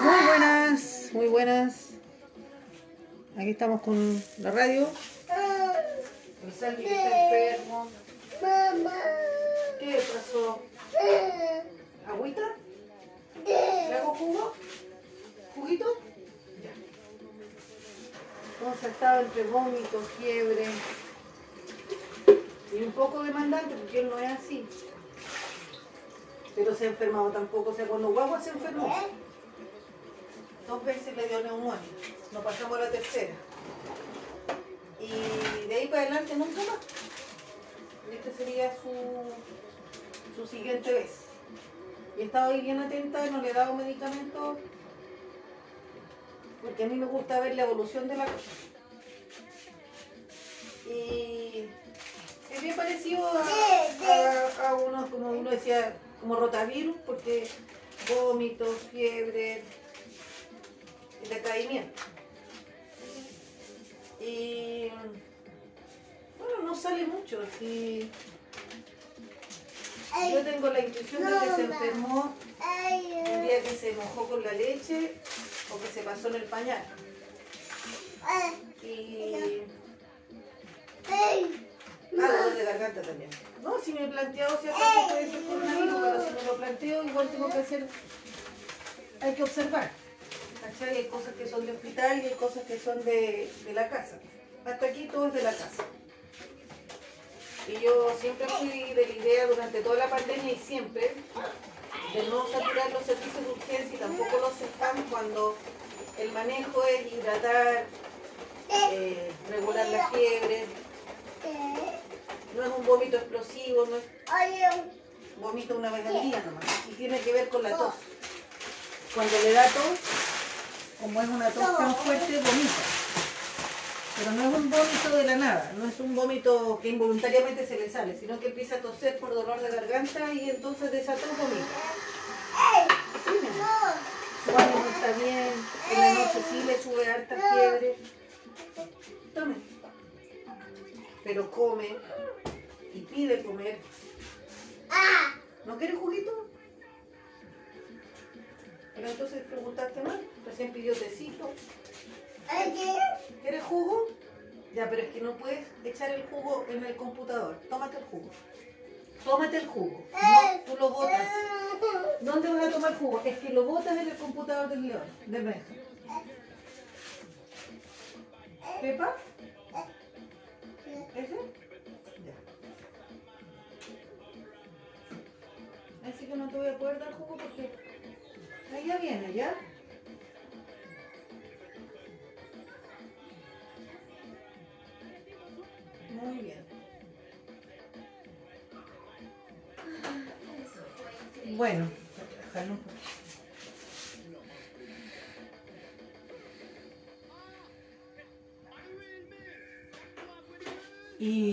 Muy buenas, muy buenas. Aquí estamos con la radio. El que está enfermo. ¿Qué pasó? ¿Agüita? ¿Le hago jugo? ¿Juguito? Ya. Entonces estaba entre vómito, fiebre y un poco demandante porque él no es así. Pero se ha enfermado tampoco. O sea, cuando guagua se enfermó, dos veces le dio neumonía. Nos pasamos a la tercera. Y de ahí para adelante nunca más. Y esta sería su, su siguiente vez. Y he estado ahí bien atenta, no le he dado medicamentos, porque a mí me gusta ver la evolución de la cosa. Y es bien parecido a, a, a uno, como uno decía, como rotavirus, porque vómitos, fiebre, decaimiento. Y bueno, no sale mucho. Si yo tengo la intuición de que se enfermó un día que se mojó con la leche o que se pasó en el pañal. Y. Dolor de garganta también. No, si me he planteado si acaso puede ser coronavirus, pero si me lo planteo, igual tengo que hacer. Hay que observar. ¿Cachai? Hay cosas que son de hospital y hay cosas que son de, de la casa. Hasta aquí todo es de la casa. Y yo siempre fui de la idea durante toda la pandemia y siempre de no saturar los servicios de urgencia y tampoco los spam cuando el manejo es hidratar, eh, regular la fiebre. No es un vómito explosivo, no es vómito una vez al día nomás. Y tiene que ver con la tos. Cuando le da tos, como es una tos tan fuerte, vomita. Pero no es un vómito de la nada, no es un vómito que involuntariamente se le sale, sino que empieza a toser por dolor de garganta y entonces de esa tos. Sí. Su ánimo está bien, en la noche sí le sube harta fiebre. Tome. Pero come y pide comer. ¿No quiere juguito? Pero entonces preguntaste mal, recién pidió tecito. ¿Quieres jugo? Ya, pero es que no puedes echar el jugo en el computador. Tómate el jugo. Tómate el jugo. No, tú lo botas. ¿Dónde vas a tomar jugo? Es que lo botas en el computador del león, del Benja. ¿Pepa? ¿Ese? Ya. Así que no te voy a poder dar jugo porque ya viene, ¿ya? Muy bien. Bueno, dejarlo. Y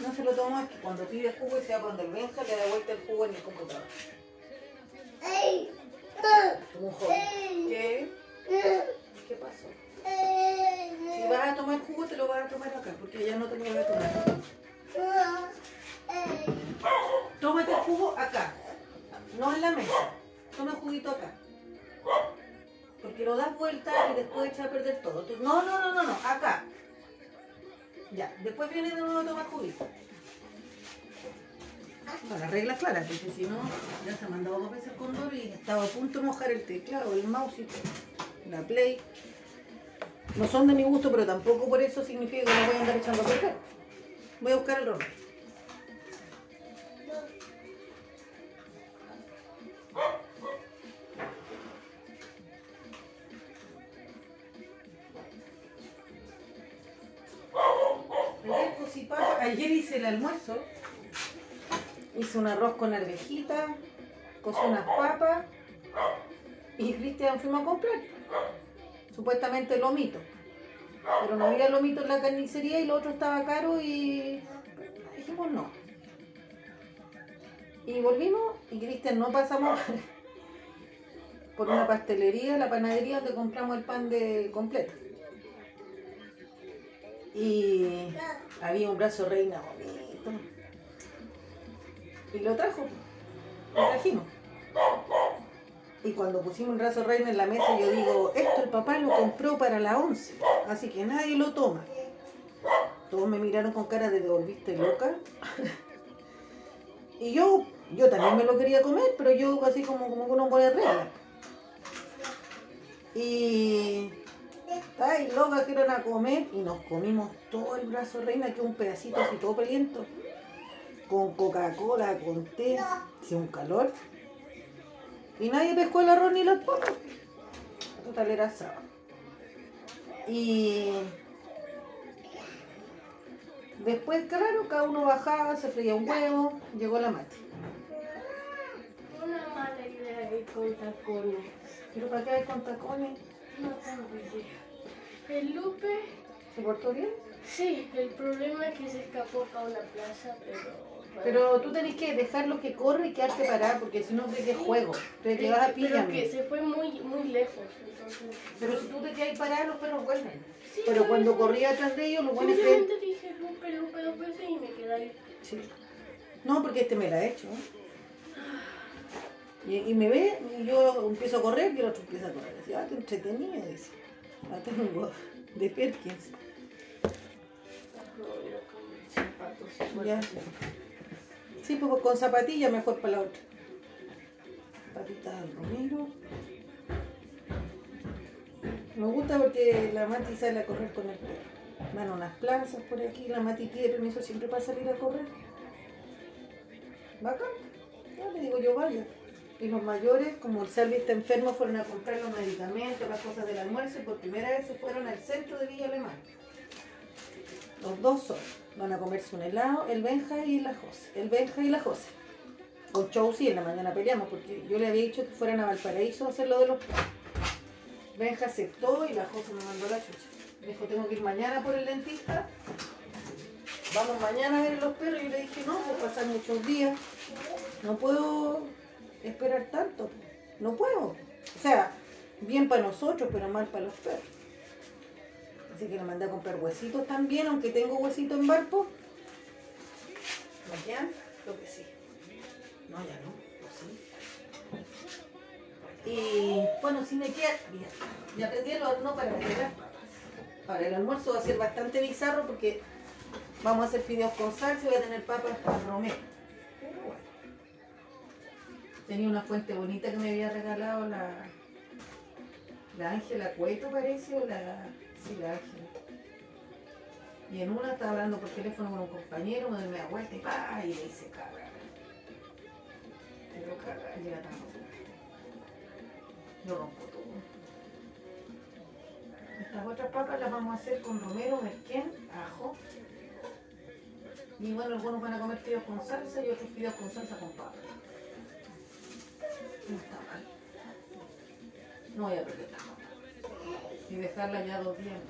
no se lo toma que cuando pide jugo y se va cuando el Benja le da vuelta el jugo en el computador. Como un. ¿Qué? ¿Qué pasó? Si vas a tomar jugo, te lo vas a tomar acá, porque ya no te lo voy a tomar. Tómate el jugo acá, no en la mesa. Toma el juguito acá. Porque lo das vuelta y después echas a perder todo. Tú- no, no, no, no, no, acá. Ya, después viene de nuevo a tomar juguito. Bueno, reglas claras, porque si no, ya se ha mandado dos veces con Dor y estaba a punto de mojar el teclado, el mouse la play. No son de mi gusto, pero tampoco por eso significa que no voy a andar echando a perder. Voy a buscar el papa, ayer hice el almuerzo. Hice un arroz con arvejita, cocí unas papas y Cristian fuimos a comprar. Supuestamente lomito. Pero no había lomito en la carnicería y lo otro estaba caro y dijimos no. Y volvimos y Cristian no pasamos por una pastelería, la panadería donde compramos el pan de completo. Y había un brazo reina bonito. Y lo trajo. Lo trajimos. Y cuando pusimos el raso reina en la mesa, yo digo, esto el papá lo compró para la once, así que nadie lo toma. Todos me miraron con cara de devolviste loca. y yo, yo también me lo quería comer, pero yo así como, como con una buena regla. Y ay, loca que iban a comer y nos comimos todo el brazo reina, que un pedacito así todo peliento, con Coca-Cola, con té, sin un calor. Y nadie pescó el arroz ni los papas. Total era sábado. Y después, claro, cada uno bajaba, se freía un huevo, llegó la mate. Una mala idea ir con tacones. ¿Pero para qué hay con tacones? No tengo idea. El Lupe, ¿Se portó bien? sí, el problema es que se escapó para una plaza, pero... Pero tú tenés que dejarlo que corre y quedarte parado, porque si no que es juego. Que Sí, vas a Pero pillarme. que se fue muy, muy lejos, entonces... Pero si tú te quedas parado, los perros vuelven. Sí, Pero cuando corría atrás de ellos, los buenos creen. Simplemente dije Lupe, Lupe dos veces y me quedé ahí. Sí. No, porque este me la ha hecho. Y, y me ve, y yo empiezo a correr, y el otro empieza a correr. Dice, ah, te entretenía, dice. Ah, tengo de Perkins. Yo. Ya. Sí, pues con zapatillas mejor para la otra. Patitas al romero. Me gusta porque la Mati sale a correr con el perro. Van a unas plazas por aquí, la Mati pide permiso siempre para salir a correr. Bacán. Ya le digo yo vaya. Y los mayores, como el Salvi está enfermo, fueron a comprar los medicamentos, las cosas del almuerzo y por primera vez se fueron al centro de Villa Alemana. Los dos son. Van a comerse un helado, el Benja y la José. El Benja y la José. Con sí, en la mañana peleamos porque yo le había dicho que fueran a Valparaíso a hacer lo de los. Benja aceptó y la José me mandó la chucha. Me dijo, tengo que ir mañana por el dentista. Vamos mañana a ver los perros. Y yo le dije, no, pues pasar muchos días. No puedo esperar tanto. No puedo. O sea, bien para nosotros, pero mal para los perros. Que le mandé a comprar huesitos también, aunque tengo huesito en barco. ¿Me quedan? Creo que sí. No, ya no. Y bueno, si me queda bien. Ya prendí el horno para meter. Ahora el almuerzo va a ser bastante bizarro porque vamos a hacer fideos con salsa y voy a tener papas para romero. Tenía una fuente bonita que me había regalado la, la Ángela Cueto, parece, o la. Sí. Y en una estaba hablando por teléfono con un compañero, me media vuelta y y le hice cagar. Pero cagar, llega tan Yo rompo todo. Estas otras papas las vamos a hacer con romero, merquén, ajo. Y bueno, algunos van a comer fideos con salsa y otros fideos con salsa con papa. No está mal. No voy a perder papa. Y dejarla ya dos días.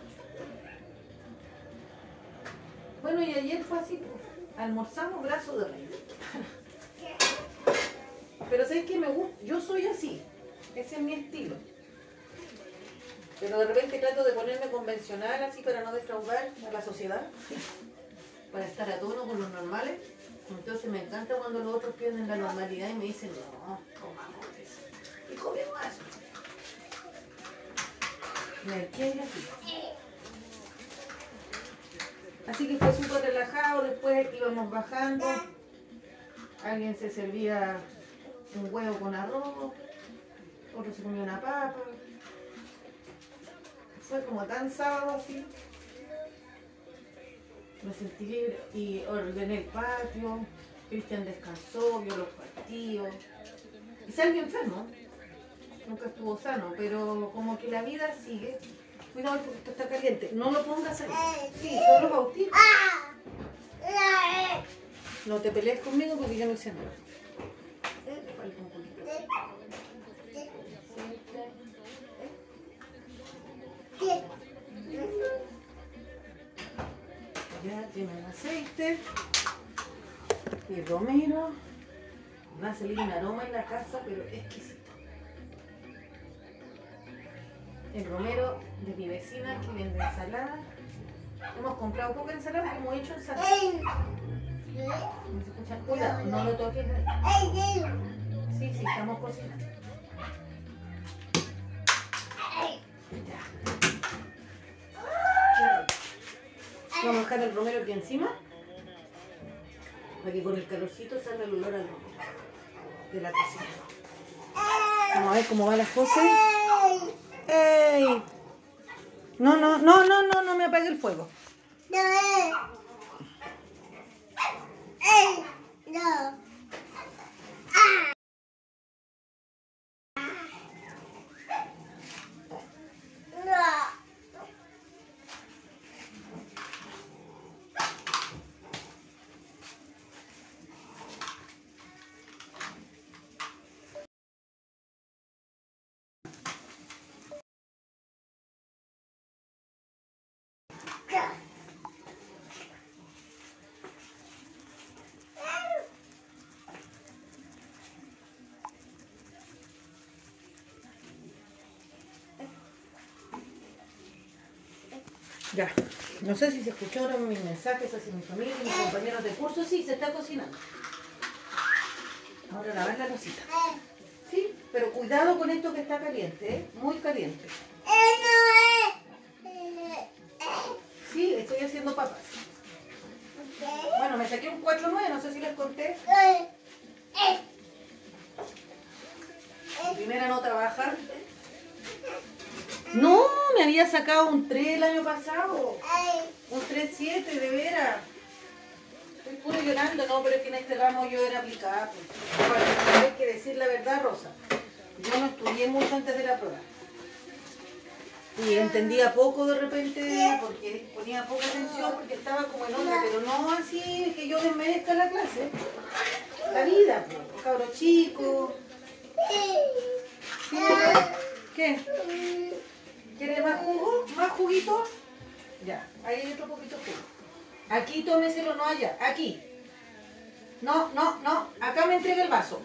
Bueno, y ayer fue así, pues. almorzamos brazo de rey. Pero ¿sabes qué me gusta? Yo soy así. Ese es mi estilo. Pero de repente trato de ponerme convencional así para no defraudar a la sociedad. Para estar a tono con los normales. Entonces me encanta cuando los otros pierden la normalidad y me dicen, no, comamos eso. Y comemos eso. Así. Que fue súper relajado, después íbamos bajando, alguien se servía un huevo con arroz, otro se comía una papa. Fue como tan sábado así. Me sentí libre y ordené el patio, Cristian descansó, vio los partidos. Y salió enfermo, nunca estuvo sano, pero como que la vida sigue. Cuidado porque esto está caliente, no lo pongas ahí. Sí, son los. No te pelees conmigo porque yo no hice nada. Ya tiene el aceite y romero. Va a salir un aroma en la casa, pero exquisito. el romero de mi vecina que vende ensalada. Hemos comprado poca ensalada, pero hemos hecho ensalada. Hola, no lo toques. Sí, sí, estamos cocinando. Vamos a dejar el romero aquí encima para que con el calorcito salga el olor al romero de la cocina. Vamos a ver cómo van las cosas. ¡Ey! No, no, no, no, no, no me apague el fuego. No. No. Ya. No sé si se escucharon mis mensajes hacia mi familia y mis compañeros de curso. Sí, se está cocinando. Ahora lavar la losita. Sí, pero cuidado con esto que está caliente, ¿eh? Muy caliente. Sí, estoy haciendo papas. Bueno, me saqué un 4-9, no sé si les conté. Primera nota baja. No, me había sacado un 3 el año pasado. Un 3-7, de veras. Estoy puro llorando, no, pero es que en este ramo yo era aplicada. pues. Hay que decir la verdad, Rosa. Yo no estudié mucho antes de la prueba. Y entendía poco de repente, porque ponía poca atención, porque estaba como en otra, pero no así que yo desmerezca la clase. La vida, pues, cabros chicos. Sí, ¿Qué? ¿Quiere más jugo? ¿Más juguito? Ya, ahí hay otro poquito de jugo. Aquí tómeselo, no allá. Aquí. No, no, no. Acá me entrega el vaso.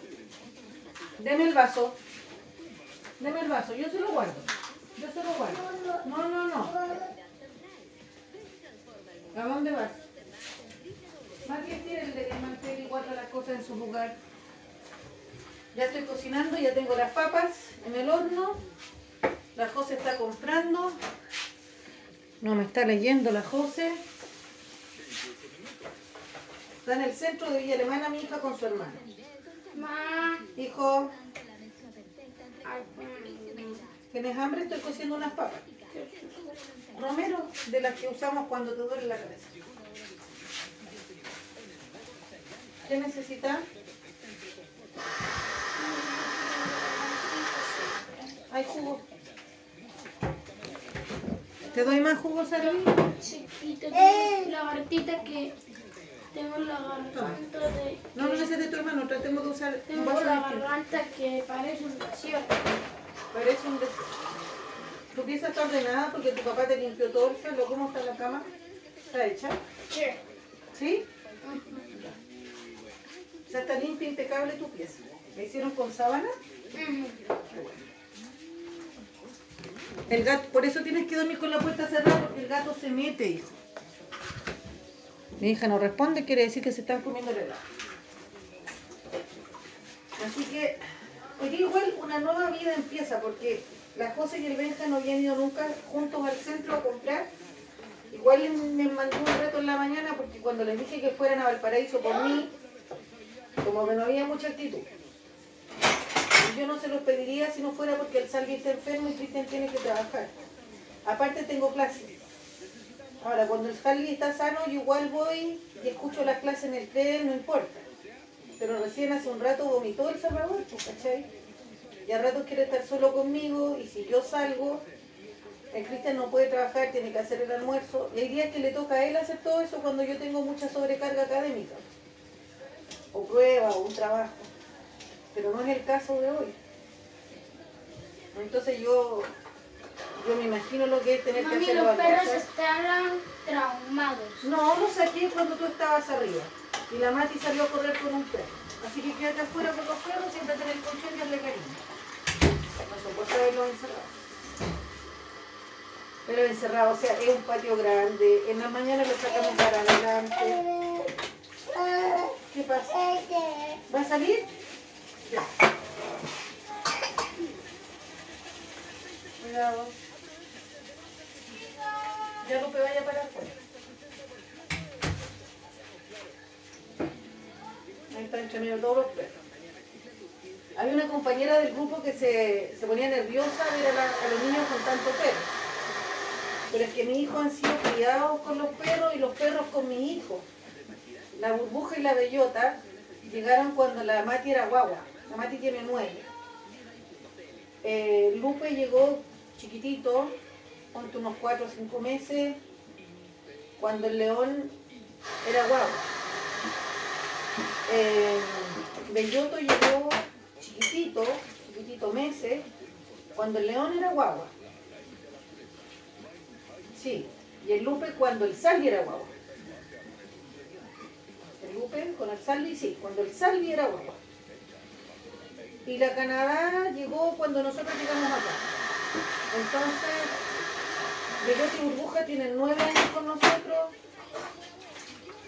Deme el vaso. Deme el vaso. Yo se lo guardo. Yo se lo guardo. No, no, no. ¿A dónde vas? Más bien tírenle de mantener y guarda las cosas en su lugar. Ya estoy cocinando, ya tengo las papas en el horno. La José está comprando. No me está leyendo la José. Está en el centro de Villa Alemana mi hija con su hermano. Ma. Hijo, ¿tienes hambre? Estoy cociendo unas papas. Romero, de las que usamos cuando te duele la cabeza. ¿Qué necesitas? Hay jugo. ¿Te doy más jugo, Sarvi? chiquita, tengo la gartita que tengo la garganta de. No, no, ese es de tu hermano. Tratemos de usar un Tengo vaso la garganta que parece un desierto. Parece un deseo. Tu pieza está ordenada porque tu papá te limpió todo el suelo. ¿Cómo está la cama? ¿Está hecha? Sí. ¿Sí? O sea, está limpia, impecable tu pieza. ¿La hicieron con sábana? El gato, por eso tienes que dormir con la puerta cerrada porque el gato se mete, hijo. Mi hija no responde, quiere decir que se están comiendo el helado. Así que, hoy día igual una nueva vida empieza porque la José y el Benja no habían ido nunca juntos al centro a comprar. Igual me mandó un reto en la mañana porque cuando les dije que fueran a Valparaíso por mí, como que no había mucha actitud. Yo no se los pediría si no fuera porque el Salvi está enfermo y Cristian tiene que trabajar. Aparte tengo clases. Ahora, cuando el Salvi está sano, yo igual voy y escucho las clases en el tren, no importa. Pero recién hace un rato vomitó El Salvador, pues, ¿cachai? Y a ratos quiere estar solo conmigo y si yo salgo, el Cristian no puede trabajar, tiene que hacer el almuerzo. Y hay días que le toca a él hacer todo eso cuando yo tengo mucha sobrecarga académica. O prueba, o un trabajo pero no es el caso de hoy. Entonces yo, yo me imagino lo que es tener que hacer los perros cosas. estarán traumados. No, lo saqué cuando tú estabas arriba. Y la Mati salió a correr con un perro. Así que quédate afuera con los perros, siéntate en el colchón y hazle cariño. No soporta verlos encerrados. Pero encerrado, o sea, es un patio grande. En la mañana lo sacamos para adelante. ¿Qué pasa? ¿Va a salir? Cuidado. Ya no te vaya para afuera. Ahí están entre medio todos los perros. Había una compañera del grupo que se, se ponía nerviosa de ver a, a los niños con tanto perro pero es que mis hijos han sido criados con los perros y los perros con mis hijos. La burbuja y la bellota llegaron cuando la Mati era guagua. La Mati tiene nueve. Eh, Lupe llegó chiquitito, ponte unos cuatro o cinco meses, cuando el león era guagua. Eh, Belloto llegó chiquitito, chiquitito meses, cuando el león era guagua. Sí, y el Lupe cuando el Salvi era guagua. El Lupe con el Salvi, sí, cuando el Salvi era guagua. Y la Canadá llegó cuando nosotros llegamos acá. Entonces, Belloto y Burbuja tienen nueve años con nosotros.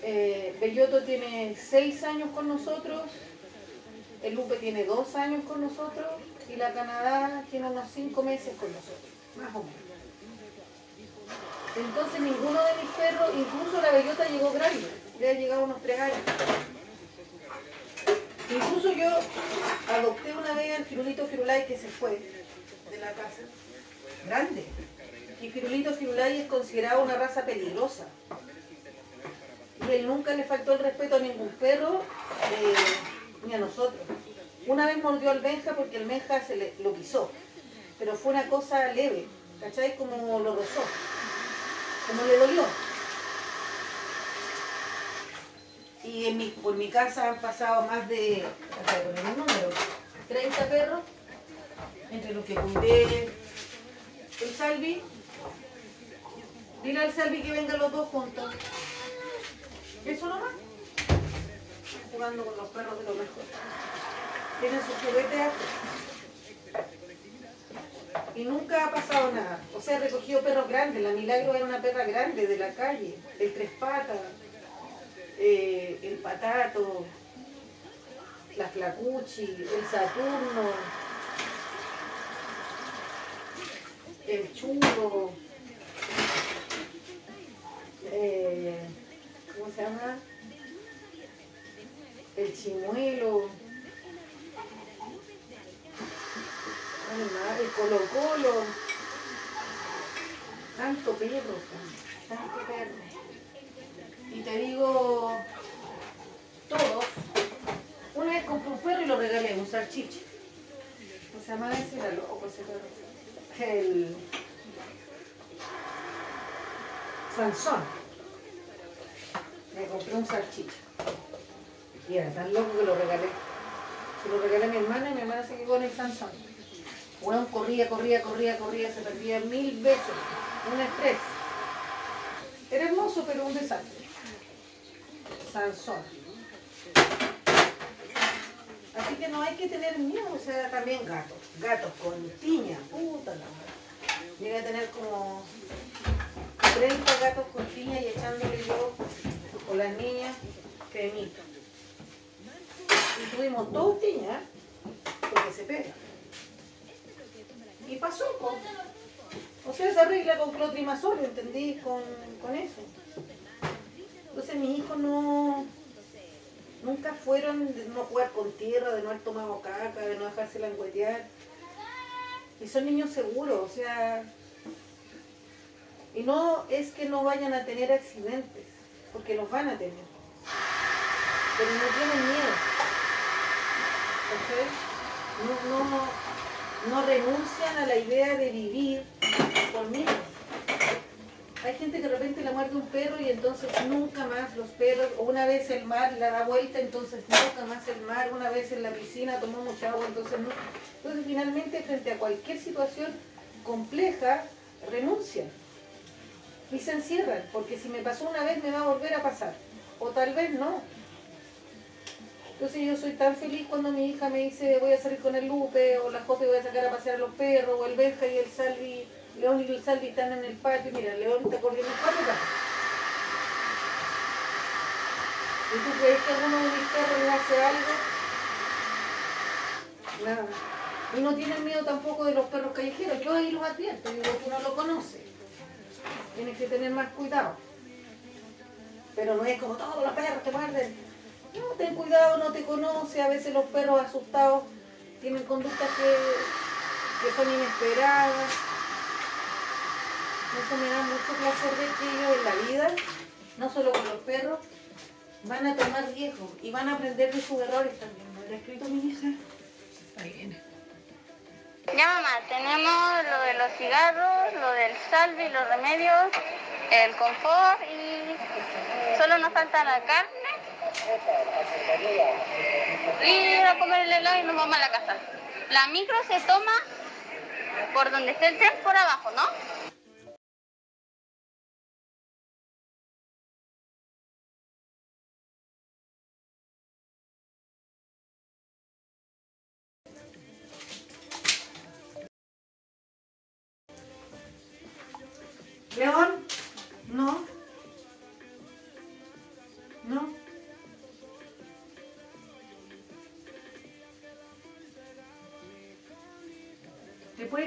Eh, Belloto tiene seis años con nosotros. El Lupe tiene dos años con nosotros. Y la Canadá tiene unos cinco meses con nosotros, más o menos. Entonces ninguno de mis perros, incluso la bellota llegó grande, le ha llegado unos tres años. Incluso yo adopté una vez al Firulito Firulay que se fue de la casa, grande. Y Firulito Firulay es considerado una raza peligrosa. Y él nunca le faltó el respeto a ningún perro, eh, ni a nosotros. Una vez mordió al Benja porque el Benja se le, lo pisó, pero fue una cosa leve, ¿cachai? Como lo rozó como le dolió. Y en mi, por mi casa han pasado más de, acá poner un número, 30 perros, entre los que cuidé el Salvi. Dile al Salvi que vengan los dos juntos. Eso nomás. Jugando con los perros de lo mejor. Tienen sus juguetes y nunca ha pasado nada. O sea, he recogido perros grandes. La Milagro era una perra grande de la calle, el tres patas, eh, el patato, la flacuchi, el Saturno, el chulo, eh, ¿cómo se llama? El chimuelo. El colo colo. Tanto perro, tanto perro. Y te digo, todos. Una vez compré un perro y lo regalé, un salchicha. ¿Cómo se llama ese? Era loco ese perro. El Sansón. Me compré un salchicha. Y era tan loco que lo regalé. Se lo regalé a mi hermana y mi hermana se quedó con el Sansón. Weón corría, corría, corría, corría, se perdía mil veces. Un estrés. Era hermoso, pero un desastre. Sansón. Así que no hay que tener miedo, o sea, también gatos. Gatos con tiña, puta la madre. Llegué a tener como 30 gatos con tiña y echándole yo, o las niñas, cremita. Y tuvimos dos tiñas, porque se pega. Y pasó, po. O sea, se arregla con clotrimazol, ¿entendí? Con, con eso. Entonces mis hijos no... Nunca fueron de no jugar con tierra, de no haber tomado caca, de no dejarse languetear. Y son niños seguros, o sea... Y no es que no vayan a tener accidentes, porque los van a tener. Pero no tienen miedo. ¿cachai? No, no, no renuncian a la idea de vivir con miedo. Hay gente que de repente le muerde un perro y entonces nunca más los perros, o una vez el mar la da vuelta, entonces nunca más el mar, una vez en la piscina tomó mucha agua, entonces no. Entonces finalmente frente a cualquier situación compleja, renuncian y se encierran, porque si me pasó una vez me va a volver a pasar, o tal vez no. Entonces yo soy tan feliz cuando mi hija me dice voy a salir con el Lupe, o la José voy a sacar a pasear a los perros, o el Benja y el Salvi, León y Salvi están en el patio, mira, León está corriendo patio acá. ¿Y tú crees que alguno de mis perros le hace algo? Nada. Y no tienen miedo tampoco de los perros callejeros. Yo ahí los advierto, digo que no lo conoce. Tienes que tener más cuidado. Pero no es como todos los perros te muerden. No, ten cuidado, no te conoce. A veces los perros asustados tienen conductas que, que son inesperadas. Eso me da mucho placer ver que ellos en la vida, no solo con los perros, van a tomar riesgos y van a aprender de sus errores también. ¿No era escrito mi hija? Ahí viene. Ya mamá, tenemos lo de los cigarros, lo del salvi, los remedios, el confort y solo nos falta la carne y ir a comer el helado y nos vamos a la casa. La micro se toma por donde esté el tren por abajo, ¿no?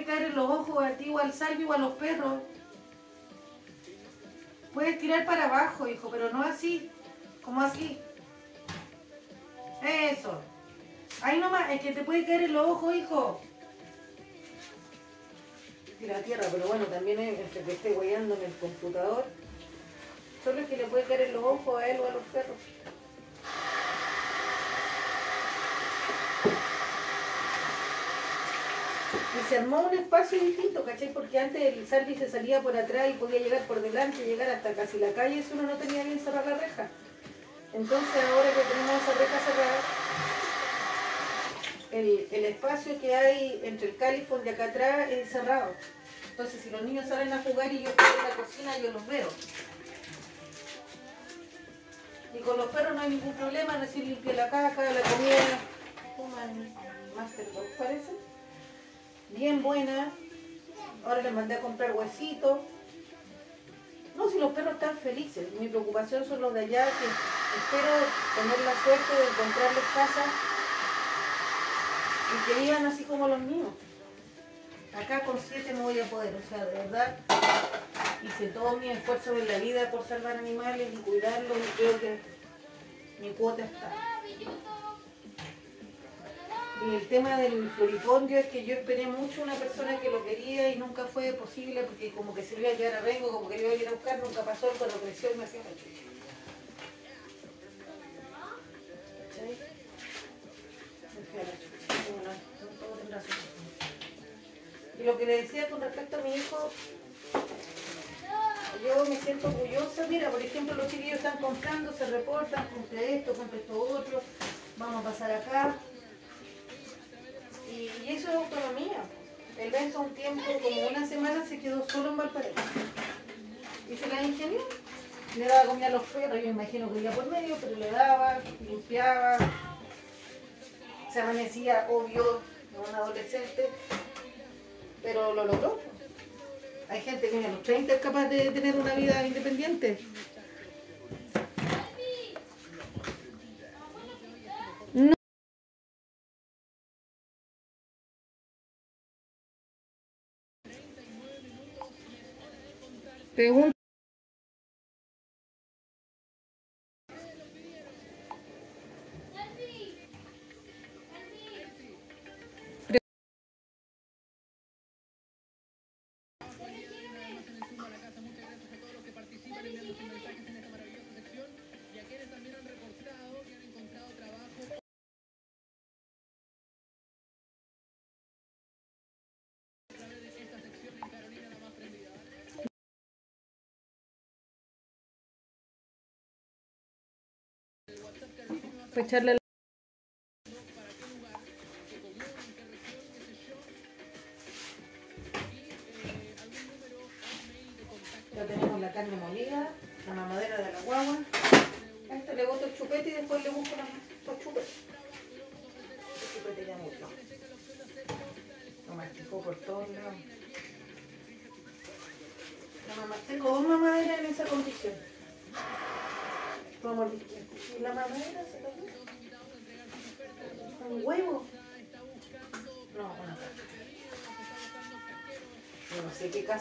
Caer en los ojos a ti o al salvio o a los perros. Puedes tirar para abajo, hijo, pero no así, como así. Eso. Ahí nomás, es que te puede caer en los ojos, hijo. La tierra, pero bueno, también es entre que esté guayando en el computador. Solo es que le puede caer en los ojos a él o a los perros. Y se armó un espacio distinto, ¿cachai? Porque antes el Salvi se salía por atrás y podía llegar por delante, llegar hasta casi la calle si uno no tenía bien cerrada la reja. Entonces ahora que tenemos esa reja cerrada, el, el espacio que hay entre el califón de acá atrás es cerrado. Entonces si los niños salen a jugar y yo estoy en la cocina, yo los veo. Y con los perros no hay ningún problema, recién limpié la caca, la comida, toman Master parece. Bien buena. Ahora les mandé a comprar huesitos. No, si los perros están felices. Mi preocupación son los de allá que espero tener la suerte de encontrarles casa y que vivan así como los míos. Acá con siete no voy a poder, o sea, de verdad hice todo mi esfuerzo en la vida por salvar animales y cuidarlos y creo que mi cuota está. Y el tema del floripondio es que yo esperé mucho una persona que lo quería y nunca fue posible porque como que se le iba a quedar a Rengo, como que le iba a ir a buscar, nunca pasó, cuando creció y me hacía razón. Y lo que le decía con respecto a mi hijo, yo me siento orgullosa. Mira, por ejemplo, los chiquillos están comprando, se reportan, compré esto, compré esto otro, vamos a pasar acá. Y, eso es autonomía. El Benzo un tiempo, como una semana, se quedó solo en Valparaíso. Y se la ingenió. Le daba comida a los perros, yo imagino que iba por medio, pero le daba, limpiaba. Se amanecía, obvio, como un adolescente, pero lo logró. Hay gente que a los 30 es capaz de tener una vida independiente. Pregunta. Para echarle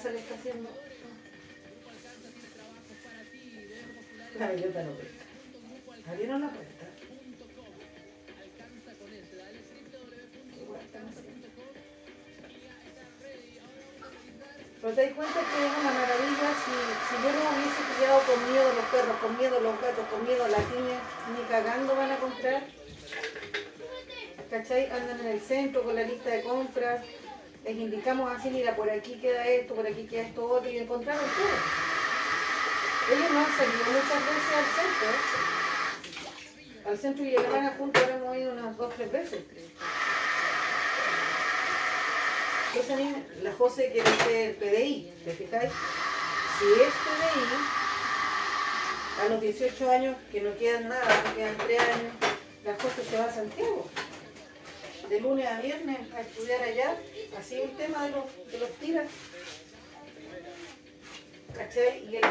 casa le está haciendo. La bellota no presta. Abrieron la puerta. Pero te das cuenta que es una maravilla si, si yo no hubiese criado con miedo a los perros, con miedo a los gatos, con miedo a las niñas, ni cagando van a comprar. ¿Cachai? Andan en el centro con la lista de compras les indicamos así, mira, por aquí queda esto, por aquí queda esto otro, y encontraron todo. Ellos no han salido muchas veces al centro. Al centro y Alemana juntos ahora hemos ido unas dos, tres veces. Entonces, niña, la José quiere ser PDI, ¿te fijáis? Si es PDI, a los 18 años, que no quedan nada, no quedan 3 años, la José se va a Santiago. De lunes a viernes a estudiar allá, así el tema de los, de los tiras. ¿Cachai? Y, el-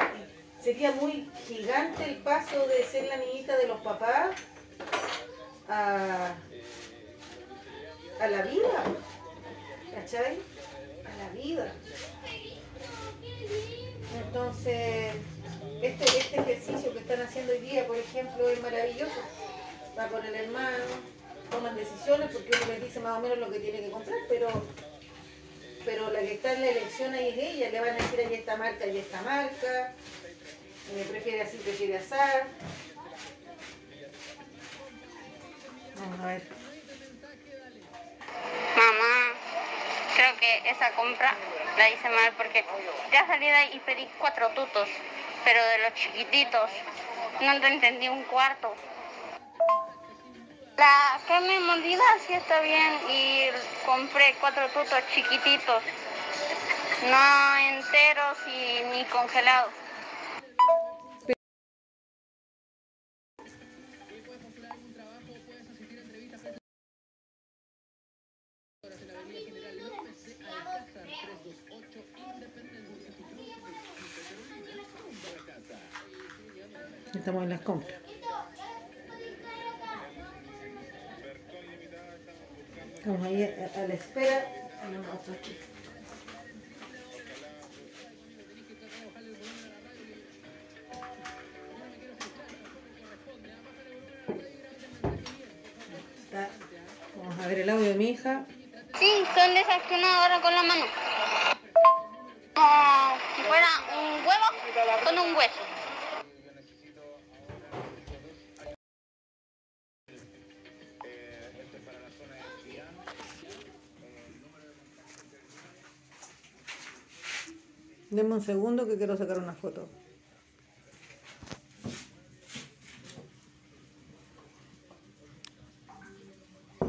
sería muy gigante el paso de ser la niñita de los papás a, a la vida. ¿Cachai? A la vida. Entonces, este, este ejercicio que están haciendo hoy día, por ejemplo, es maravilloso. Va con el hermano, toman decisiones porque uno les dice más o menos lo que tiene que comprar, pero, pero la que está en la elección ahí es ella. Le van a decir ahí esta marca y esta marca. Eh, prefiere así, prefiere asar. Vamos a ver. Mamá, creo que esa compra la hice mal porque ya salí de ahí y pedí cuatro tutos, pero de los chiquititos. No te entendí un cuarto. La carne mordida sí está bien y compré cuatro tutos chiquititos, no enteros y ni congelados. Estamos en las compras. Estamos ahí a, la espera. Está- Vamos a ver el audio de mi hija. Sí, son de esas que uno agarra con la mano. Como si fuera un huevo con un hueso. Denme un segundo que quiero sacar una foto.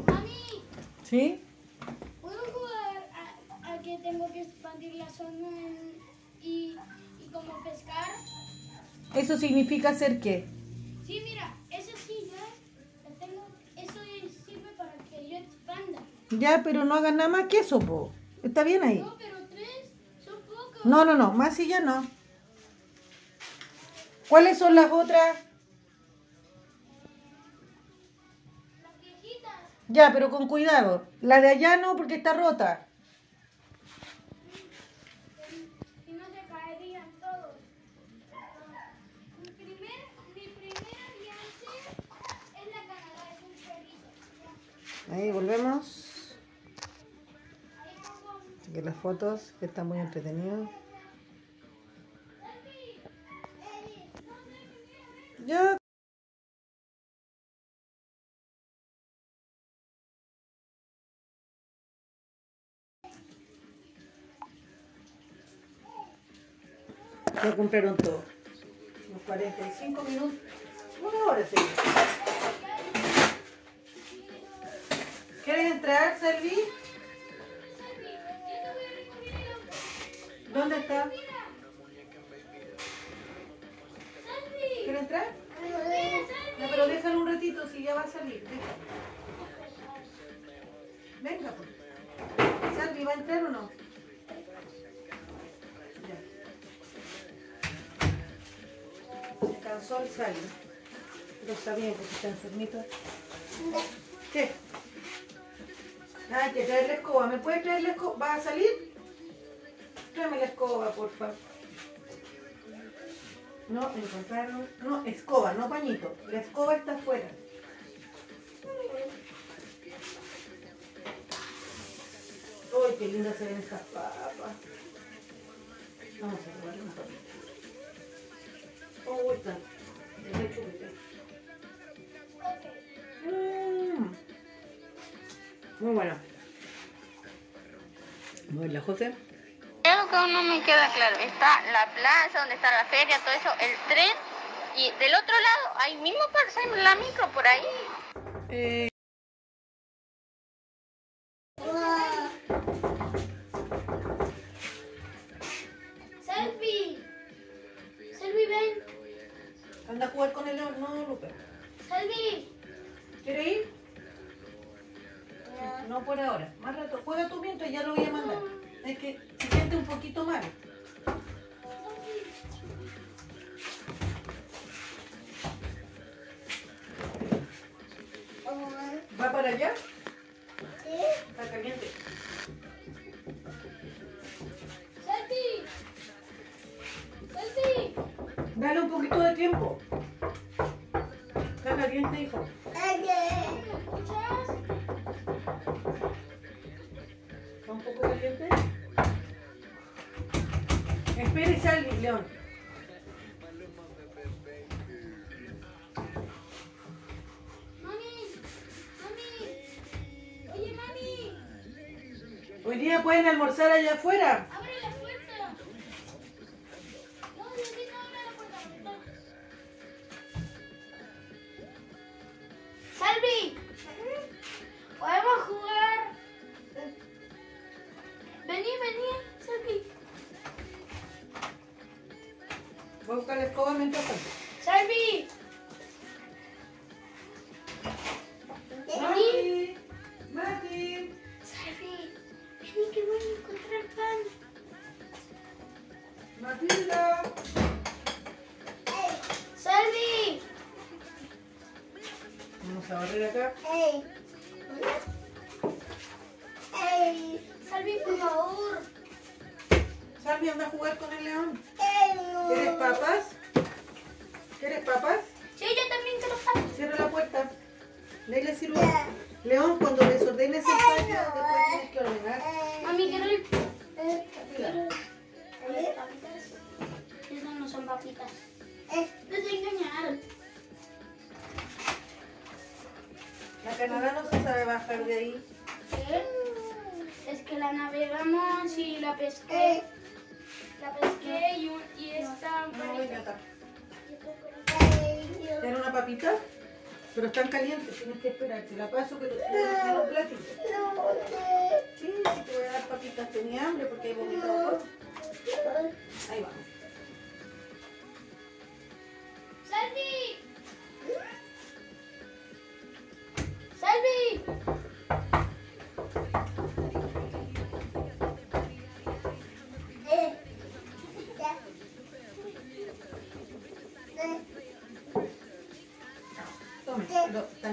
Mami, ¿Sí? ¿puedo jugar a, a que tengo que expandir la zona en- y, y como pescar? ¿Eso significa hacer qué? Sí, mira, esa silla, la tengo, eso sirve para que yo expanda. Ya, pero no hagan nada más que eso, po. Está bien ahí. No, pero tres son pocos. No, no, no, más ya no. ¿Cuáles son las otras? Las viejitas. Ya, pero con cuidado. La de allá no, porque está rota. y no se caerían todos. Mi primer, mi primer alianza es la Canadá, es un perrito. Ahí volvemos. Aquí las fotos, que están muy entretenidos. Ya. Ya compraron todo. Unos 45 minutos. Una hora sí. ¿Quieres entrar, Selvi? ¿Dónde está? ¿Quieres entrar? Ya, pero déjalo un ratito si ya va a salir. Déjalo. Venga, pues. Salvi, ¿va a entrar o no? Ya. Se cansó el Salvi. Pero está bien porque está enfermito. ¿Qué? Ah, hay que traer la escoba. ¿Me puedes traer la escoba? ¿Va a salir? Tráeme la escoba, por favor. No, encontraron. No, escoba, no pañito. La escoba está afuera. Uy, qué lindas se ven estas papas. Vamos a papita. Oh. Dale chupete. Mm. Muy bueno. Muy la José. Es algo que aún no me queda claro. Está la plaza, donde está la feria, todo eso, el tren. Y del otro lado, ahí mismo pasa la micro por ahí. Eh, Selfie. Selfie, ven. anda a jugar con el león. No, Lupe. Selfie. ¿Quieres ir? No por ahora. Más rato. Juega tú mientras ya lo voy a mandar. Es que se siente un poquito mal. ¿Va para allá? Está caliente. Selfie. Selfie. Dale un poquito de tiempo. Está caliente, hijo. ¿Me escuchas? Y sal, León. Mami. Mami. Oye, mami. Hoy día pueden almorzar allá afuera.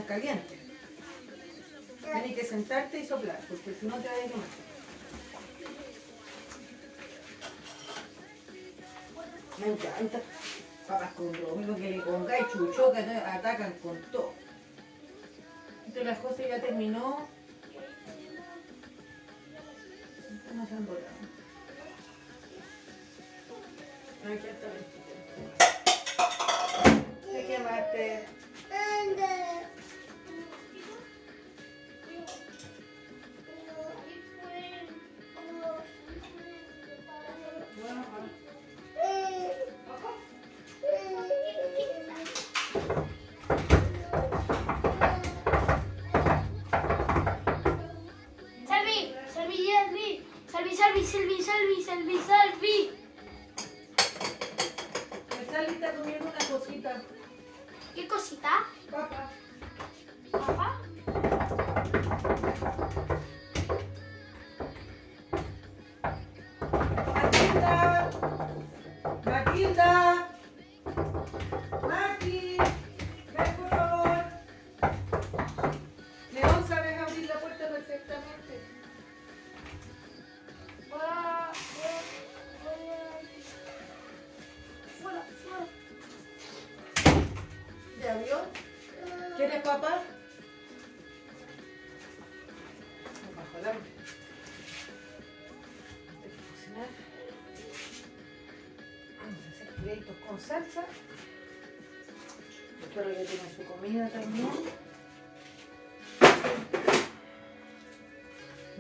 Calientes. Tienes que sentarte y soplar, porque si no te va a quemar. Me encanta. Papas con romero que le pongáis chuchoca, ¿no? atacan con todo. Entonces la cosa ya terminó. No se han dorado. Aquí está el Te quemaste.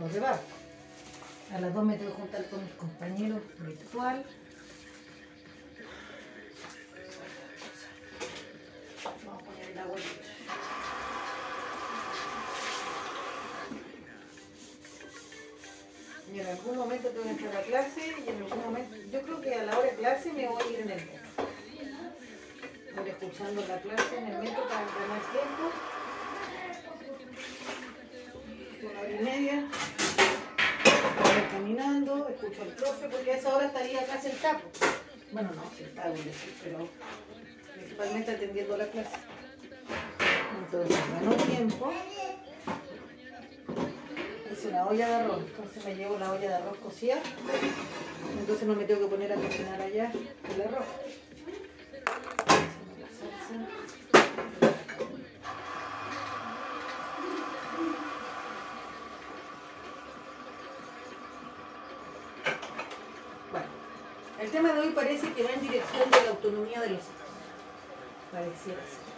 A las dos me tengo que juntar con mis compañeros virtual. Vamos a poner el agua. Y en algún momento tengo que entrar a clase y en algún momento, yo creo que a la hora de clase me voy a ir en el metro. Voy escuchando la clase en el metro para ganar tiempo. Una hora y media. Caminando, escucho al profe porque a esa hora estaría acá sentado. Bueno, no, sentado, pero principalmente atendiendo la clase. Entonces, ganó tiempo. Hice una olla de arroz, entonces me llevo la olla de arroz cocida. Entonces no me tengo que poner a cocinar allá el arroz. Hacemos la salsa. Bueno, el tema de hoy parece que va en dirección de la autonomía de los hijos. Pareciera ser.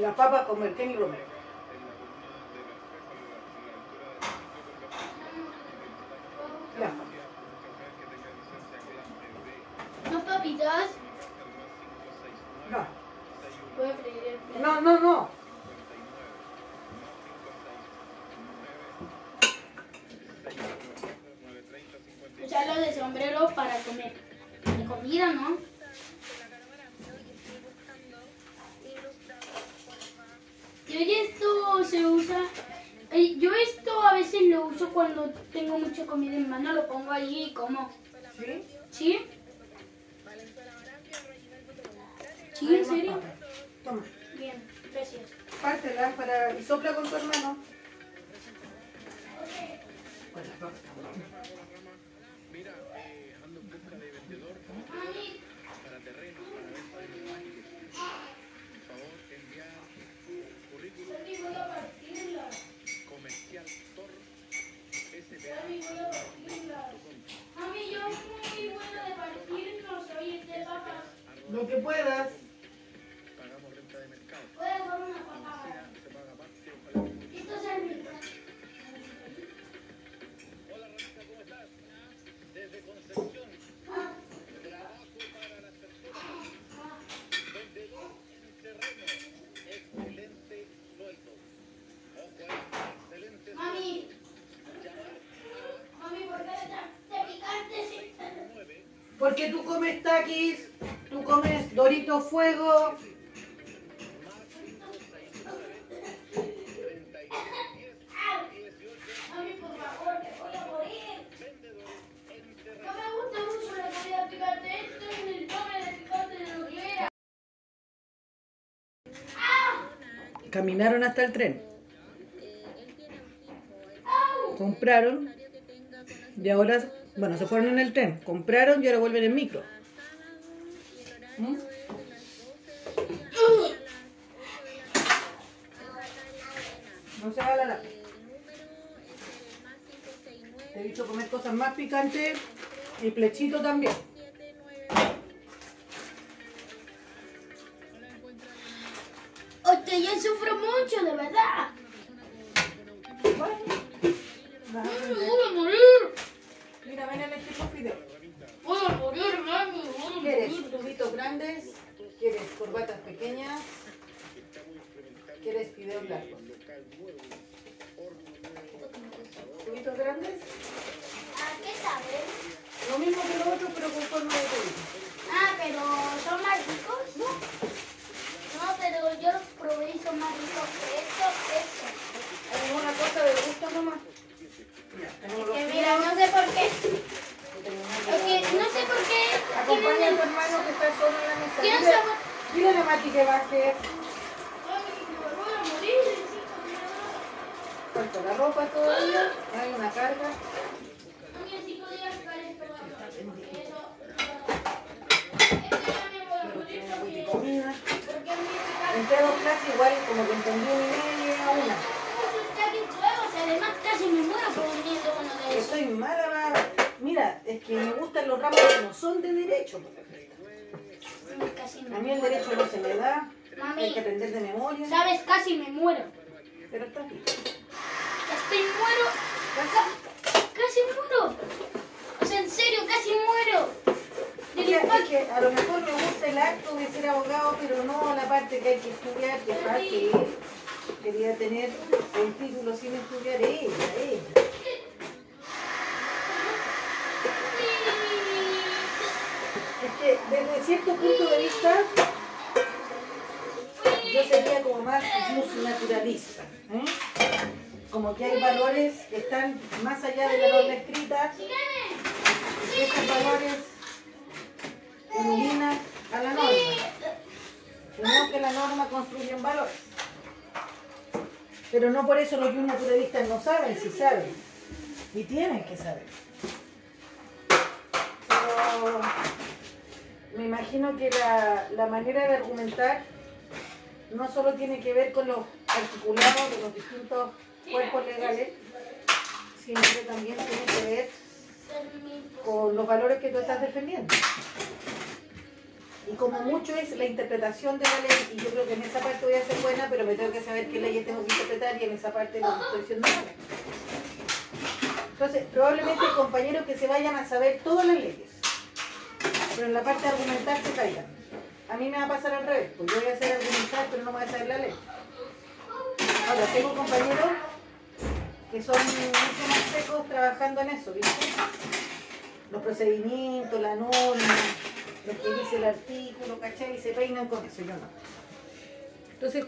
La papa como el Kenny Romero. Ya. ¿No papitas? No, Voy a freír el plato. no, no, no. Usarlo de sombrero para comer. De comida, ¿no? Yo y esto se usa. eh, Yo esto a veces lo uso cuando tengo mucha comida en mano, lo como. ¿Sí? ¿Sí? ¿Sí, en serio? Toma, Bien, gracias. pártela para... y sopla con tu hermano. Pues la papa está buena. Mami, Mami, voy a partirla. Mami, voy a partirla. Mami, yo muy buena de partirnos, oye, de papas. Lo que puedas. Porque tú comes taquis, tú comes Dorito Fuego. Caminaron hasta el tren. Compraron. Y ahora, bueno, se fueron en el tren. Compraron y ahora vuelven en micro. ¿Mm? No se haga la lata. He visto comer cosas más picantes y plechito también. Grandes? ¿Quieres corbatas pequeñas? ¿Quieres fideos largos? ¿Tubitos grandes? ¿A qué sabes? Lo mismo que los otros, pero con forma de tubito. Ah, pero son más ricos. No. No, pero yo los probé y son más ricos que esto, esto. ¿Hay una cosa de gusto nomás? Que mira, no sé por qué. Es que no sé por qué. Acompaña a tu hermano que está solo en la mesa. ¿Quién Dile, dile a Mati que va a hacer. Falta la ropa todavía. Hay una carga. Entré dos clases igual, como que entendí una y media a una. Además casi me muero comiendo uno de que me gustan los ramos que no son de derecho. Casi me A mí el derecho no se me da, Mami. hay que aprender de memoria, ¿Sabes? Casi me muero. pero está bien. Estoy muero. Ca- Casi muero. O sea, en serio, casi muero. Del Mira, es que a lo mejor me gusta el acto de ser abogado, pero no la parte que hay que estudiar, que fácil. Quería tener el título sin estudiar ella, ella. Desde cierto punto de vista, yo sería como más naturalista. ¿eh? Como que hay valores que están más allá de la norma escrita, esos valores iluminan a la norma. Tenemos que la norma construye un valor. Pero no por eso los naturalistas no saben, si saben. Y tienen que saber. Pero me imagino que la, la manera de argumentar no solo tiene que ver con los articulados de los distintos cuerpos legales, sino que también tiene que ver con los valores que tú estás defendiendo. Y como mucho es la interpretación de la ley, y yo creo que en esa parte voy a ser buena, pero me tengo que saber qué leyes tengo que interpretar y en esa parte lo estoy diciendo. Entonces, probablemente compañeros que se vayan a saber todas las leyes, pero en la parte de argumentar se caigan. A mí me va a pasar al revés, pues yo voy a hacer argumentar, pero no me voy a saber la ley. Ahora, tengo compañeros que son mucho más secos trabajando en eso, ¿viste? Los procedimientos, la norma, lo que dice el artículo, ¿cachai? Y se peinan con eso, yo no. Entonces,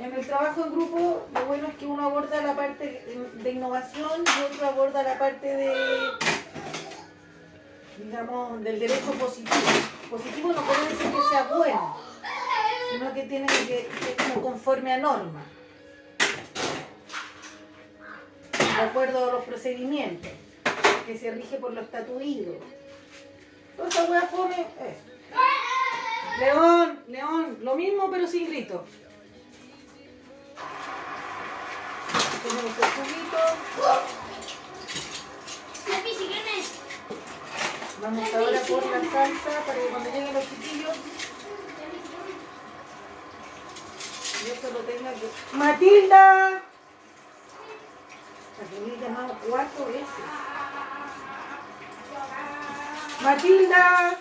en el trabajo en grupo, lo bueno es que uno aborda la parte de innovación y otro aborda la parte de, digamos, del derecho positivo. Positivo no puede decir que sea bueno, sino que tiene que, que como conforme a norma. De acuerdo a los procedimientos, que se rige por lo estatuido. Toda esa hueá fome, eh. León, León, lo mismo pero sin grito. Tenemos el juguito. Papi, sígueme. Vamos ahora por la salsa para que cuando lleguen los chiquillos yo solo tenga que... ¡Matilda! La que me llamado cuatro veces. ¡Matilda!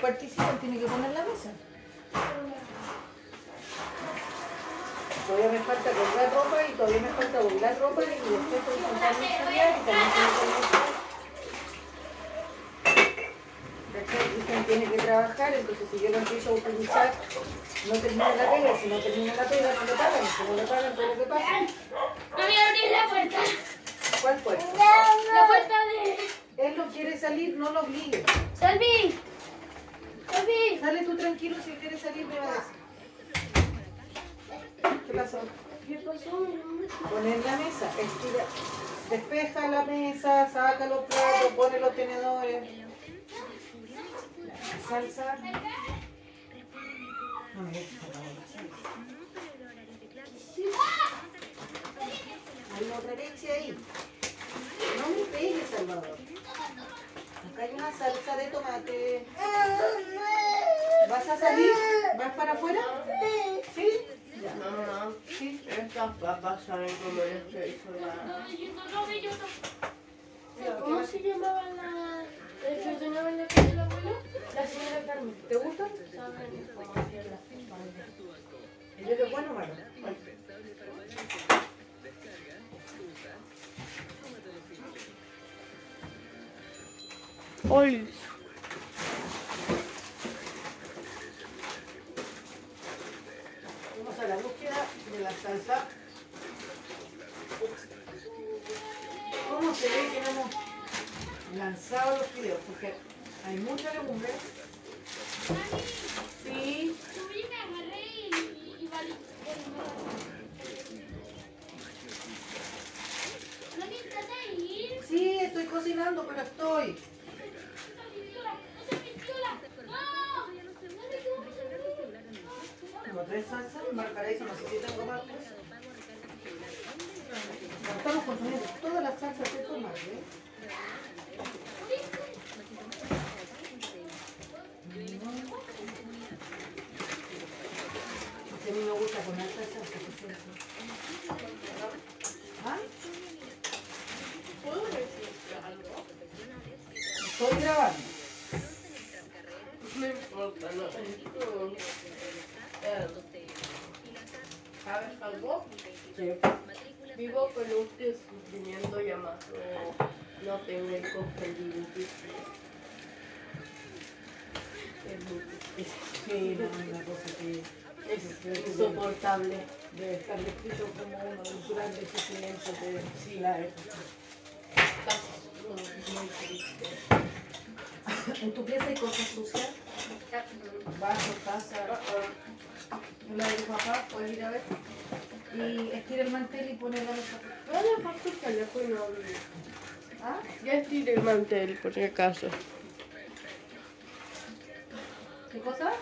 Participan, tienen que poner la mesa. Todavía me falta colgar ropa y todavía me falta doblar ropa y después sentarme a estudiar y también tengo que almorzar. ¿Cachai? Y usted tiene que trabajar, entonces si yo lo empiezo a utilizar, no termina la pega, si no termina la pega no le pagan, si no le pagan todo lo que pasa. Mami, abrí la puerta. ¿Cuál fue? La puerta de... Él no quiere salir, no lo obligue. Salvi. Salvi. Sale tú tranquilo, si quiere salir me va a decir. ¿Qué pasó? ¿Qué pasó? Poner la mesa, estira, despeja la mesa, saca los platos, pone los tenedores. La salsa. No me sacar la. Hay otra leche ahí. No me pegues, Salvador. Acá hay una salsa de tomate. ¿Vas a salir? ¿Vas para afuera? ¿Sí? Ya. Mamá, ¿Sí? estas papas saben cómo les hizo la... ¿Cómo se llamaba la... el que ordenaba en la casa del abuelo? La señora Carmen. ¿Te gusta? Saben cómo hacer las papas. ¿El dedo es bueno o malo? Hoy. Vamos a la búsqueda de la salsa. ¿Cómo se ve que no hemos lanzado los fideos? Porque hay mucha legumbre. Sí. Sí, estoy cocinando, pero estoy. Tengo tres salsas, marcaré, no sé si tengo más. Estamos consumiendo todas las salsas de tomate. ¿eh? A mí me gusta poner salsa. ¿Ah? ¿Puedo decirte algo? Estoy grabando. No importa, no. ¿Sabes algo? Sí. Vivo con un sufrimiento llamado no tengo incomprendibilidad. Es muy Sí, no, es una cosa que es insoportable. debe estar descrito como uno de los grandes sufrimientos de Sí, la época. ¿En tu pieza hay cosas sucias? Vaso, taza. En la de tu papá, puedes ir a ver. Y estira el mantel y pone la mesa. Voy a dejar tu teléfono. ¿Ah? Ya estiré el mantel, por si acaso. ¿Qué cosa?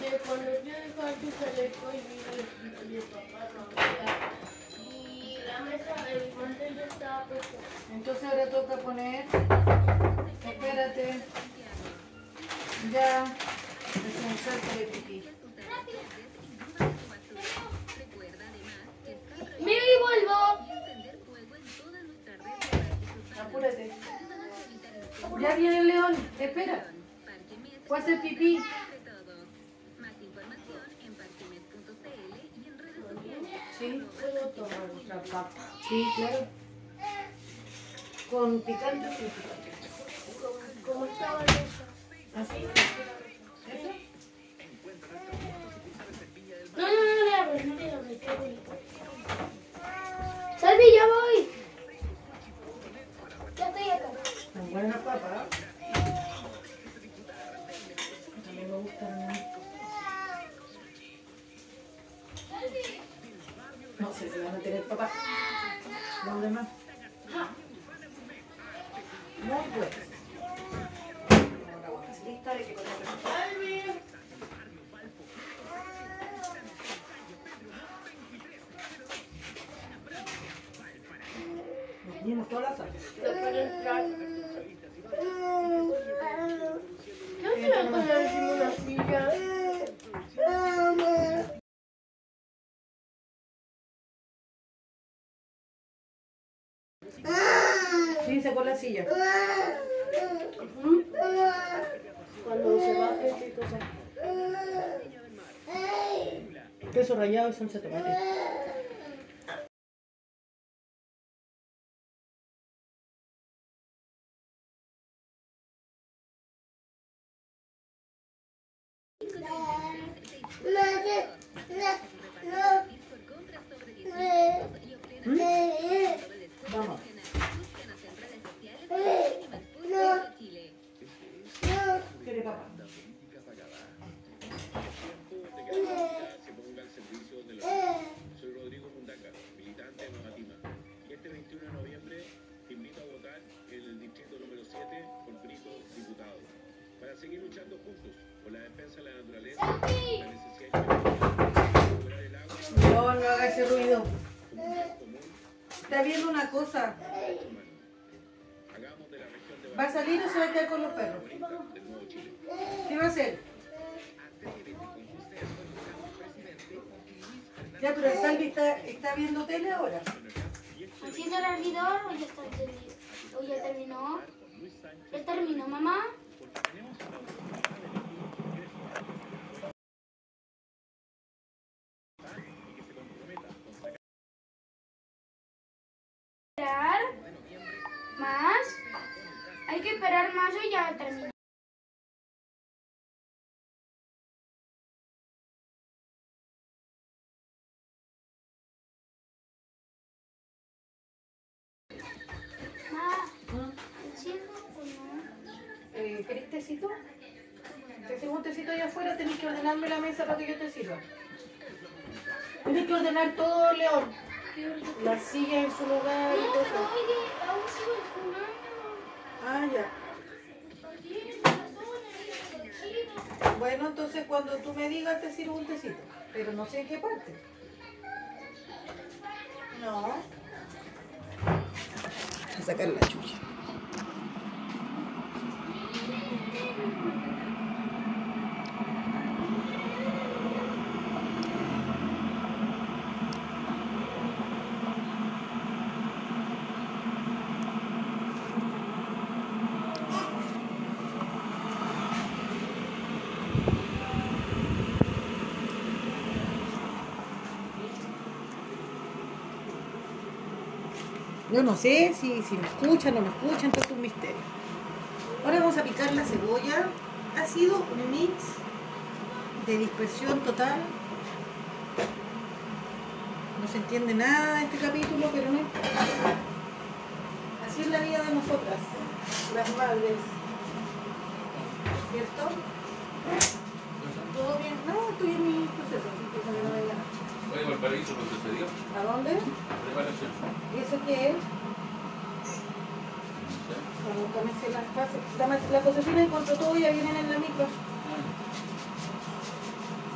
Que cuando yo dejar tu teléfono y vino el papá, no había. Y la mesa, el mantel ya estaba puesto. Entonces ahora toca poner. Espérate. Ya. Es un salto de pipí. ¡Mira y vuelvo! Apúrate. Ya viene el león. Espera. Fue a hacer pipí. Sí. ¿Puedo tomar otra papa? Sí, claro. Con picante o sin picante. ¿Cómo estaba esa? ¿Así? ¿Eso? No, no, no le abres, no le abres. qué bonito. Salvi, ya voy. Ya estoy acá. Tan buena papa. A mí me gustan. No sé si van a tener papá. ¿Dónde más? Muy lista de que una silla? Sí, sacó la silla. Cuando se baje, ¿qué cosa? Queso rallado y salsa de tomate. Tecito? ¿Te sirvo un tecito allá afuera? Tenés que ordenarme la mesa para que yo te sirva. Tenés que ordenar todo, León. La silla en su lugar y todo. Ah, ya. Bueno, entonces cuando tú me digas te sirvo un tecito. Pero no sé en qué parte. No. A sacar la chucha. Yo no sé si, si me escuchan o no me escuchan, todo es un misterio. Ahora vamos a picar la cebolla. Ha sido un mix de dispersión total. No se entiende nada de este capítulo, pero no. Así es la vida de nosotras, las madres. ¿Cierto? ¿Todo bien? No, estoy en mi proceso, así que no me vaya. Oye, Valparaíso lo sucedió. ¿A dónde? Preparación. ¿Y eso qué es? Cuando comencé las clases. La, la Josefina encontró todo y ya vienen en la micro.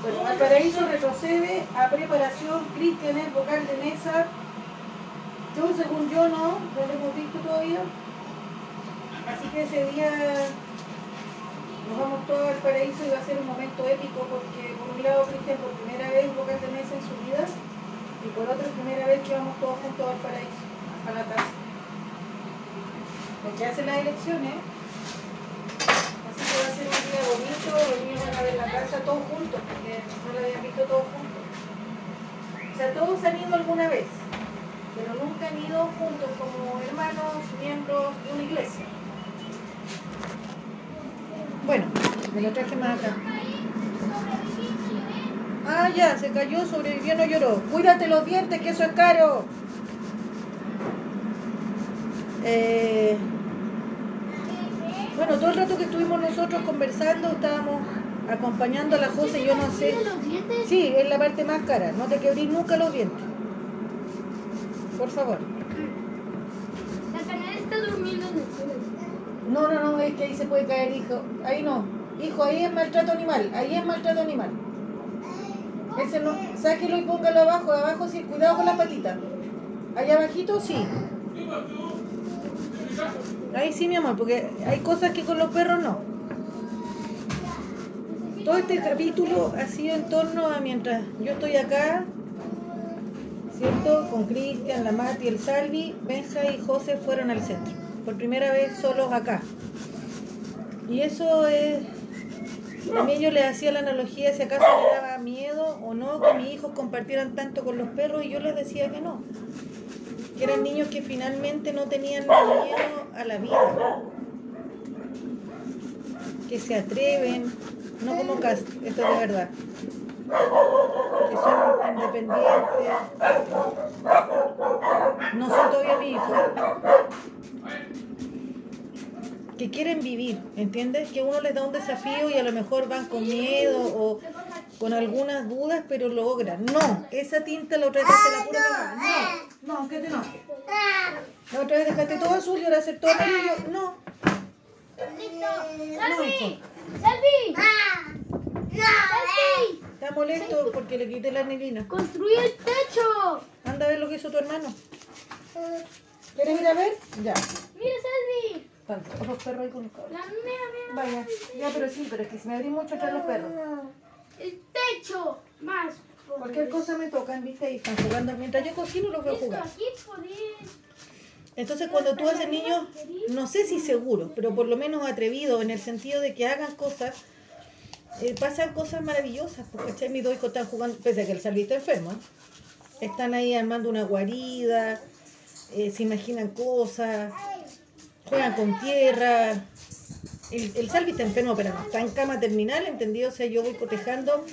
Bueno, Valparaíso retrocede a preparación. Cristian es vocal de mesa. Yo, según yo, no, no lo hemos visto todavía. Así que ese día nos vamos todos al paraíso y va a ser un momento épico porque, por un lado, Cristian por primera vez vocal de mesa en su vida y por otra primera vez que vamos todos juntos al paraíso, a la casa. Porque hacen las elecciones, así que va a ser un día bonito, los niños van a ver la casa todos juntos, porque no la habían visto todos juntos. O sea, todos han ido alguna vez, pero nunca han ido juntos como hermanos, miembros de una iglesia. Bueno, me lo traje más acá. Ah, ya, se cayó, sobrevivió, no lloró. Cuídate los dientes, que eso es caro. Eh, bueno, todo el rato que estuvimos nosotros conversando, estábamos acompañando a la José, yo no sé. los dientes? Sí, es la parte más cara, no te quebrís nunca los dientes. Por favor. La canal está durmiendo en el suelo. No, no, no, es que ahí se puede caer, hijo. Ahí no. Hijo, ahí es maltrato animal. Ahí es maltrato animal. Ese no. Sáquelo y póngalo abajo. Abajo sí. Cuidado con las patitas. Allá abajito sí. Ahí sí, mi amor, porque hay cosas que con los perros no. Todo este capítulo ha sido en torno a mientras yo estoy acá, ¿cierto? Con Cristian, la Mati, el Salvi, Benja y José fueron al centro. Por primera vez solos acá. Y eso es... También yo les hacía la analogía si acaso me daba miedo o no que mis hijos compartieran tanto con los perros y yo les decía que no. Que eran niños que finalmente no tenían miedo a la vida. Que se atreven, no como Cast, esto es de verdad. Que son independientes. No son todavía hijos que quieren vivir, ¿entiendes? Que uno les da un desafío y a lo mejor van con miedo o con algunas dudas, pero lo logran. No, esa tinta la otra vez la cagada. No, no, que te enojes. La otra vez dejaste todo azul y ahora hacer todo amarillo. No, Listo. no, ¡Salvi! ¡Salvi! ¡Salvi! Está molesto porque le quité la anilina. ¡Construye el techo! Anda a ver lo que hizo tu hermano. ¿Quieres ir a ver? Ya. ¡Mira, Salvi! Todos los perros ahí con los cabros. La mira, mira. Vaya, ya, pero sí, pero es que si me abrí mucho traen los perros. El techo. Más. Cualquier cosa me tocan, viste, y están jugando. Mientras yo cocino los veo jugar. Entonces cuando tú haces niños, no sé si seguro, pero por lo menos atrevido en el sentido de que hagan cosas, eh, pasan cosas maravillosas, porque mis dos hijos están jugando, pese a que el Salvi está enfermo, ¿eh? están ahí armando una guarida, eh, se imaginan cosas, juegan con tierra. El, el enfermo, pero no está en cama terminal, ¿entendido? O sea, yo voy cotejando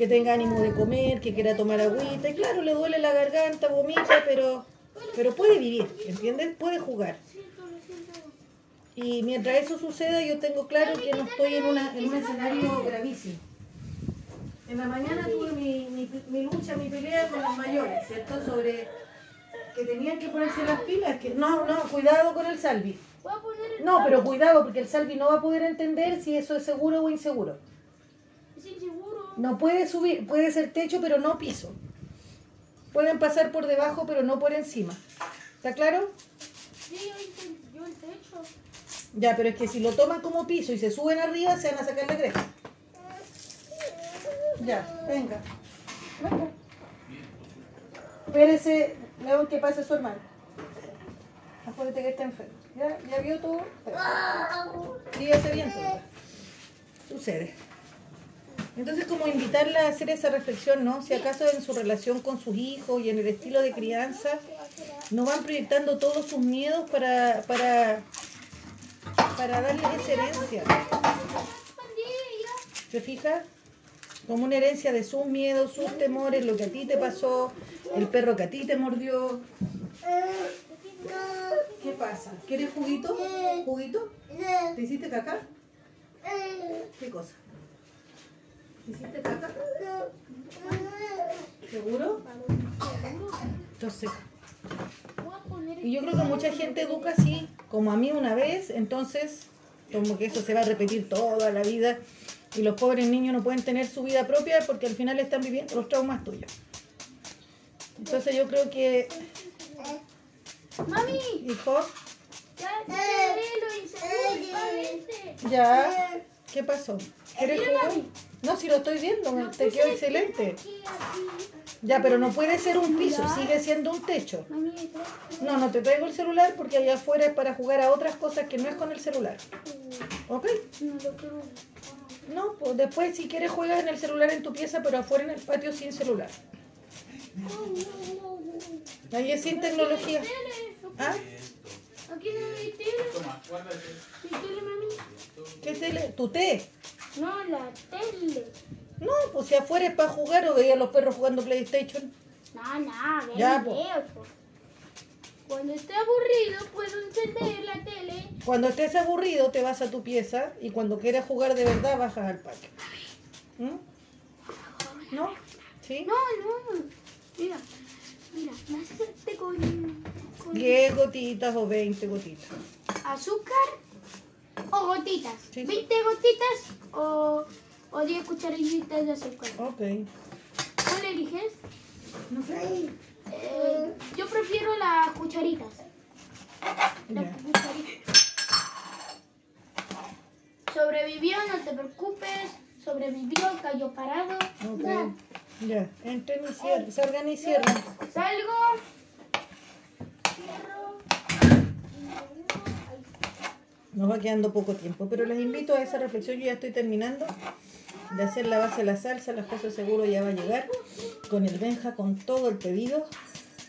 que tenga ánimo de comer, que quiera tomar agüita, y claro, le duele la garganta, vomita, pero, pero puede vivir, ¿entiendes? Puede jugar. Y mientras eso suceda, yo tengo claro que no estoy en, un escenario gravísimo. En la mañana tuve mi, lucha, mi pelea con los mayores, ¿cierto? Sobre que tenían que ponerse las pilas. que No, no, cuidado con el salvi. No, pero cuidado, porque el salvi no va a poder entender si eso es seguro o inseguro. No puede subir, puede ser techo, pero no piso. Pueden pasar por debajo, pero no por encima. ¿Está claro? Sí, yo, el techo. Ya, pero es que si lo toman como piso y se suben arriba, se van a sacar la cresta. Ya, venga. Venga. Espérese, León, que pase su hermano. Acuérdate que está enfermo. ¿Ya, ya vio todo? Dígase bien todo. Sucede. Entonces, como invitarla a hacer esa reflexión, ¿no? Si acaso en su relación con sus hijos y en el estilo de crianza, no van proyectando todos sus miedos para, para, para darles esa herencia. ¿Te fijas? Como una herencia de sus miedos, sus temores, lo que a ti te pasó, el perro que a ti te mordió. ¿Qué pasa? ¿Quieres juguito? ¿Juguito? ¿Te hiciste caca? ¿Qué cosa? ¿Te hiciste caca? ¿Seguro? Entonces, y yo creo que mucha gente educa así, como a mí una vez, entonces como que eso se va a repetir toda la vida y los pobres niños no pueden tener su vida propia porque al final están viviendo los traumas tuyos. Entonces yo creo que, Mami, hijo, ya ¿qué pasó? ¿Quieres jugar? No, si lo estoy viendo, te puse quedó excelente. Ya, pero no puede ser un piso, sigue siendo un techo. No, no te traigo el celular porque allá afuera es para jugar a otras cosas que no es con el celular. ¿Ok? no lo quiero. No, pues después si quieres juegas en el celular en tu pieza, pero afuera en el patio sin celular. Ahí es sin tecnología. ¿Ah? Aquí no hay tele. Toma, guárdate. ¿Mi tele, mami? ¿Qué tele? ¿Tu té? No, la tele. No, pues si afuera es para jugar o veía a los perros jugando PlayStation. No, no, ve Ya, videos. po. Cuando esté aburrido, puedo encender la tele. Cuando estés aburrido te vas a tu pieza y cuando quieras jugar de verdad bajas al patio. ¿Mm? ¿No? ¿Sí? No, no. Mira, mira, me hace este con, con 10 gotitas o 20 gotitas. azúcar o gotitas. Sí, sí. 20 gotitas o, o 10 cucharillitas de azúcar. Ok. ¿Cuál eliges? No sé. Eh, yo prefiero las cucharitas. Las Ya. cucharitas. Sobrevivió, no te preocupes. Sobrevivió, cayó parado. Ok. Ya. Entren y cierren. Salgan y cierren. Salgo. Nos va quedando poco tiempo, pero les invito a esa reflexión. Yo ya estoy terminando de hacer la base de la salsa. La cosa seguro ya va a llegar con el Benja, con todo el pedido.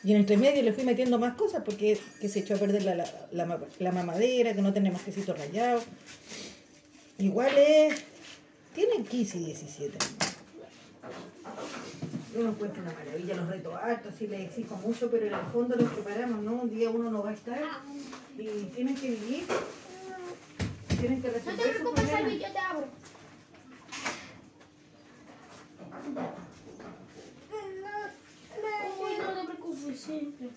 Y en entre medio le fui metiendo más cosas porque que se echó a perder la, la, la ma- la mamadera, que no tenemos quesito rallado. Igual es... Tienen 15 y 17 años. Yo me encuentro una maravilla, los retos hartos, sí les exijo mucho, pero en el fondo los preparamos, ¿no? Un día uno no va a estar y tienen que vivir, tienen que No te preocupes. Salvi, yo te abro. Uy, no te preocupes, siempre.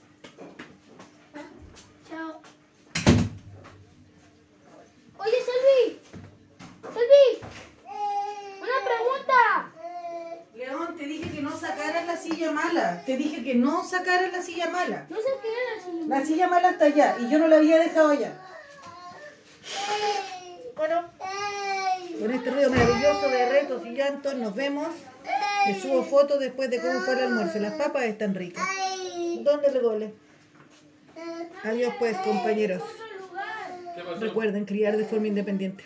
Chao. Oye, Salvi. Salvi. Una pregunta. León, te dije que no sacaras la silla mala, te dije que no sacaras la silla mala. No sé qué era, Salvi. La silla mala está allá y yo no la había dejado allá. Con este ruido maravilloso de retos y llantos nos vemos. Les subo fotos después de cómo fue el almuerzo. Las papas están ricas. ¿Dónde le duele? Adiós pues, compañeros. Recuerden criar de forma independiente.